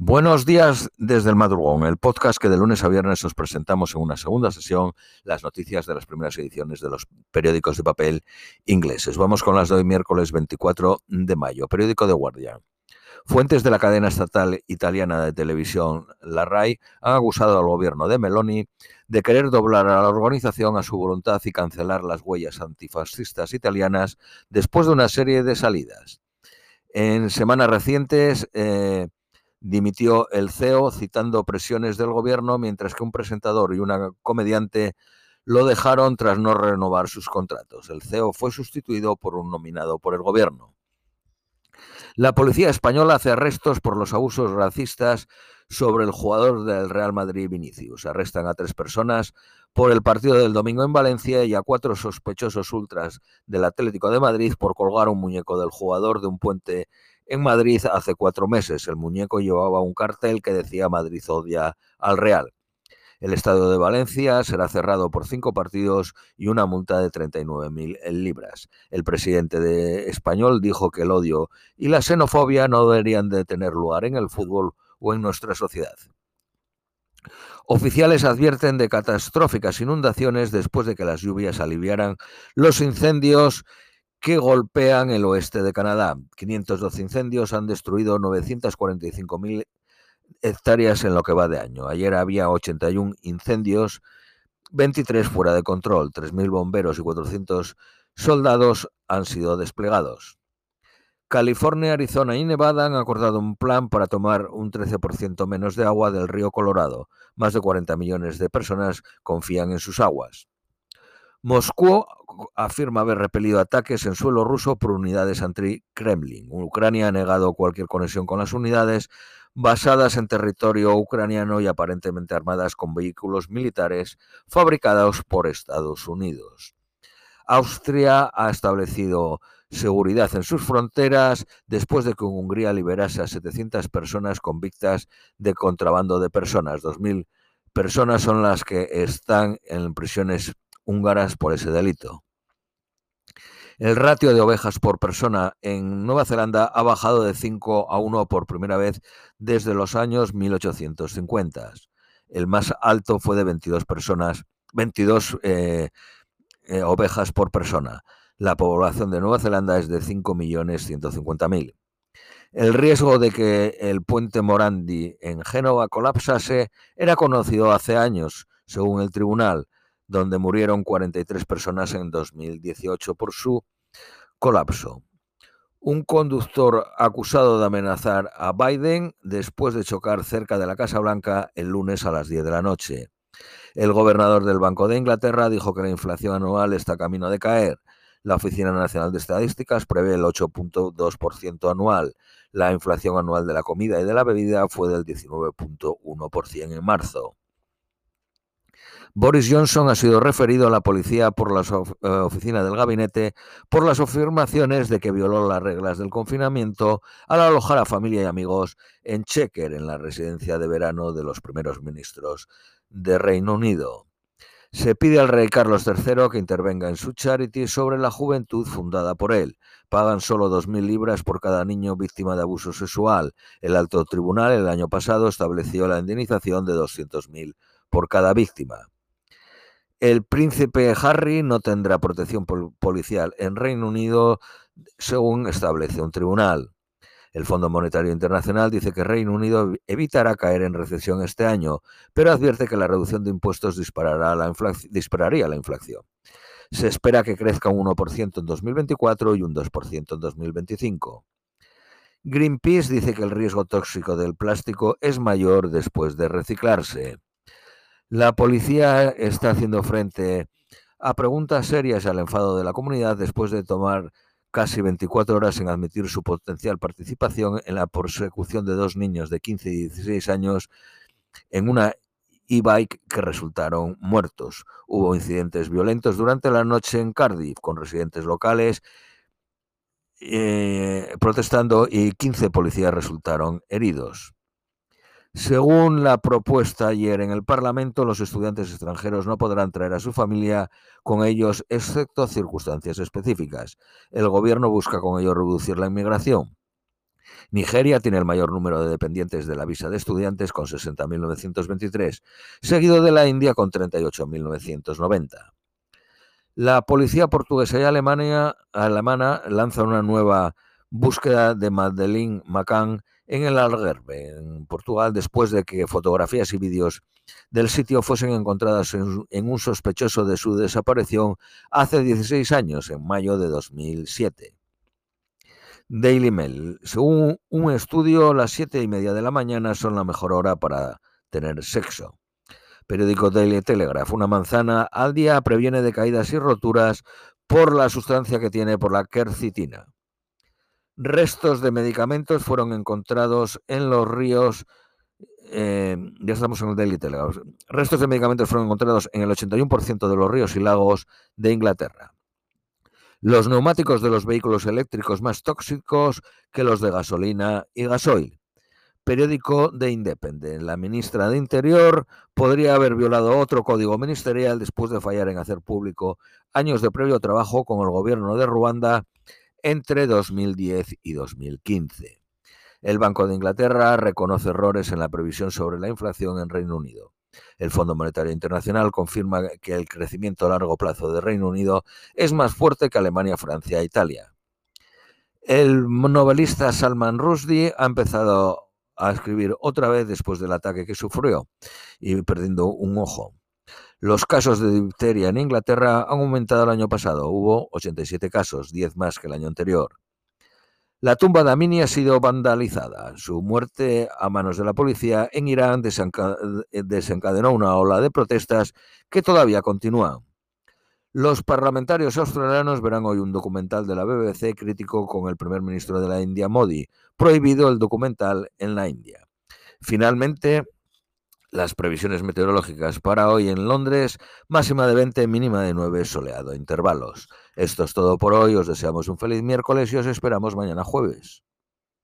Buenos días desde el madrugón, el podcast que de lunes a viernes os presentamos en una segunda sesión las noticias de las primeras ediciones de los periódicos de papel ingleses. Vamos con las de hoy miércoles 24 de mayo. Periódico de Guardian. Fuentes de la cadena estatal italiana de televisión, la RAI, han acusado al gobierno de Meloni de querer doblar a la organización a su voluntad y cancelar las huellas antifascistas italianas después de una serie de salidas. En semanas recientes, eh, dimitió el CEO citando presiones del gobierno, mientras que un presentador y una comediante lo dejaron tras no renovar sus contratos. El CEO fue sustituido por un nominado por el gobierno. La policía española hace arrestos por los abusos racistas sobre el jugador del Real Madrid Vinicius. Arrestan a tres personas por el partido del domingo en Valencia y a cuatro sospechosos ultras del Atlético de Madrid por colgar un muñeco del jugador de un puente en Madrid hace cuatro meses. El muñeco llevaba un cartel que decía Madrid odia al Real. El Estadio de Valencia será cerrado por cinco partidos y una multa de 39.000 libras. El presidente de español dijo que el odio y la xenofobia no deberían de tener lugar en el fútbol o en nuestra sociedad. Oficiales advierten de catastróficas inundaciones después de que las lluvias aliviaran los incendios que golpean el oeste de Canadá. 512 incendios han destruido 945.000 hectáreas en lo que va de año. Ayer había 81 incendios, 23 fuera de control, 3.000 bomberos y 400 soldados han sido desplegados. California, Arizona y Nevada han acordado un plan para tomar un 13% menos de agua del río Colorado. Más de 40 millones de personas confían en sus aguas. Moscú afirma haber repelido ataques en suelo ruso por unidades anti-Kremlin. Ucrania ha negado cualquier conexión con las unidades basadas en territorio ucraniano y aparentemente armadas con vehículos militares fabricados por Estados Unidos. Austria ha establecido seguridad en sus fronteras después de que Hungría liberase a 700 personas convictas de contrabando de personas. 2.000 personas son las que están en prisiones húngaras por ese delito. El ratio de ovejas por persona en Nueva Zelanda ha bajado de 5 a 1 por primera vez desde los años 1850. El más alto fue de 22 personas, 22 eh, eh, ovejas por persona. La población de Nueva Zelanda es de 5.150.000. El riesgo de que el puente Morandi en Génova colapsase era conocido hace años, según el tribunal, donde murieron 43 personas en 2018 por su colapso. Un conductor acusado de amenazar a Biden después de chocar cerca de la Casa Blanca el lunes a las 10 de la noche. El gobernador del Banco de Inglaterra dijo que la inflación anual está camino de caer. La Oficina Nacional de Estadísticas prevé el 8.2% anual. La inflación anual de la comida y de la bebida fue del 19.1% en marzo. Boris Johnson ha sido referido a la policía por la eh, oficina del gabinete por las afirmaciones de que violó las reglas del confinamiento al alojar a familia y amigos en Chequer, en la residencia de verano de los primeros ministros de Reino Unido. Se pide al rey Carlos III que intervenga en su charity sobre la juventud fundada por él. Pagan solo 2.000 libras por cada niño víctima de abuso sexual. El alto tribunal el año pasado estableció la indemnización de 200.000 por cada víctima. El príncipe Harry no tendrá protección policial en Reino Unido, según establece un tribunal. El Fondo Monetario Internacional dice que Reino Unido evitará caer en recesión este año, pero advierte que la reducción de impuestos disparará la dispararía la inflación. Se espera que crezca un 1% en 2024 y un 2% en 2025. Greenpeace dice que el riesgo tóxico del plástico es mayor después de reciclarse. La policía está haciendo frente a preguntas serias al enfado de la comunidad después de tomar casi 24 horas en admitir su potencial participación en la persecución de dos niños de 15 y 16 años en una e-bike que resultaron muertos. Hubo incidentes violentos durante la noche en Cardiff con residentes locales eh, protestando y 15 policías resultaron heridos. Según la propuesta ayer en el Parlamento, los estudiantes extranjeros no podrán traer a su familia con ellos, excepto circunstancias específicas. El Gobierno busca con ello reducir la inmigración. Nigeria tiene el mayor número de dependientes de la visa de estudiantes con 60.923, seguido de la India con 38.990. La policía portuguesa y alemana, alemana lanzan una nueva búsqueda de Madeleine McCann en el Algarve, en Portugal, después de que fotografías y vídeos del sitio fuesen encontradas en, un sospechoso de su desaparición hace 16 años, en mayo de 2007. Daily Mail. Según un estudio, las siete y media de la mañana son la mejor hora para tener sexo. Periódico Daily Telegraph. Una manzana al día previene de caídas y roturas por la sustancia que tiene por la quercitina. Restos de medicamentos fueron encontrados en los ríos. Eh, ya estamos en el Daily Telegraph. Restos de medicamentos fueron encontrados en el 81% de los ríos y lagos de Inglaterra. Los neumáticos de los vehículos eléctricos más tóxicos que los de gasolina y gasoil. Periódico de Independent. La ministra de Interior podría haber violado otro código ministerial después de fallar en hacer público años de previo trabajo con el gobierno de Ruanda entre 2010 y 2015. El Banco de Inglaterra reconoce errores en la previsión sobre la inflación en Reino Unido. El Fondo Monetario Internacional confirma que el crecimiento a largo plazo de Reino Unido es más fuerte que Alemania, Francia e Italia. El novelista Salman Rushdie ha empezado a escribir otra vez después del ataque que sufrió y perdiendo un ojo. Los casos de difteria en Inglaterra han aumentado el año pasado. Hubo 87 casos, 10 más que el año anterior. La tumba de Amini ha sido vandalizada. Su muerte a manos de la policía en Irán desencadenó una ola de protestas que todavía continúa. Los parlamentarios australianos verán hoy un documental de la BBC crítico con el primer ministro de la India, Modi. Prohibido el documental en la India. Finalmente, las previsiones meteorológicas para hoy en Londres, máxima de 20, mínima de 9, soleado, intervalos. Esto es todo por hoy, os deseamos un feliz miércoles y os esperamos mañana jueves.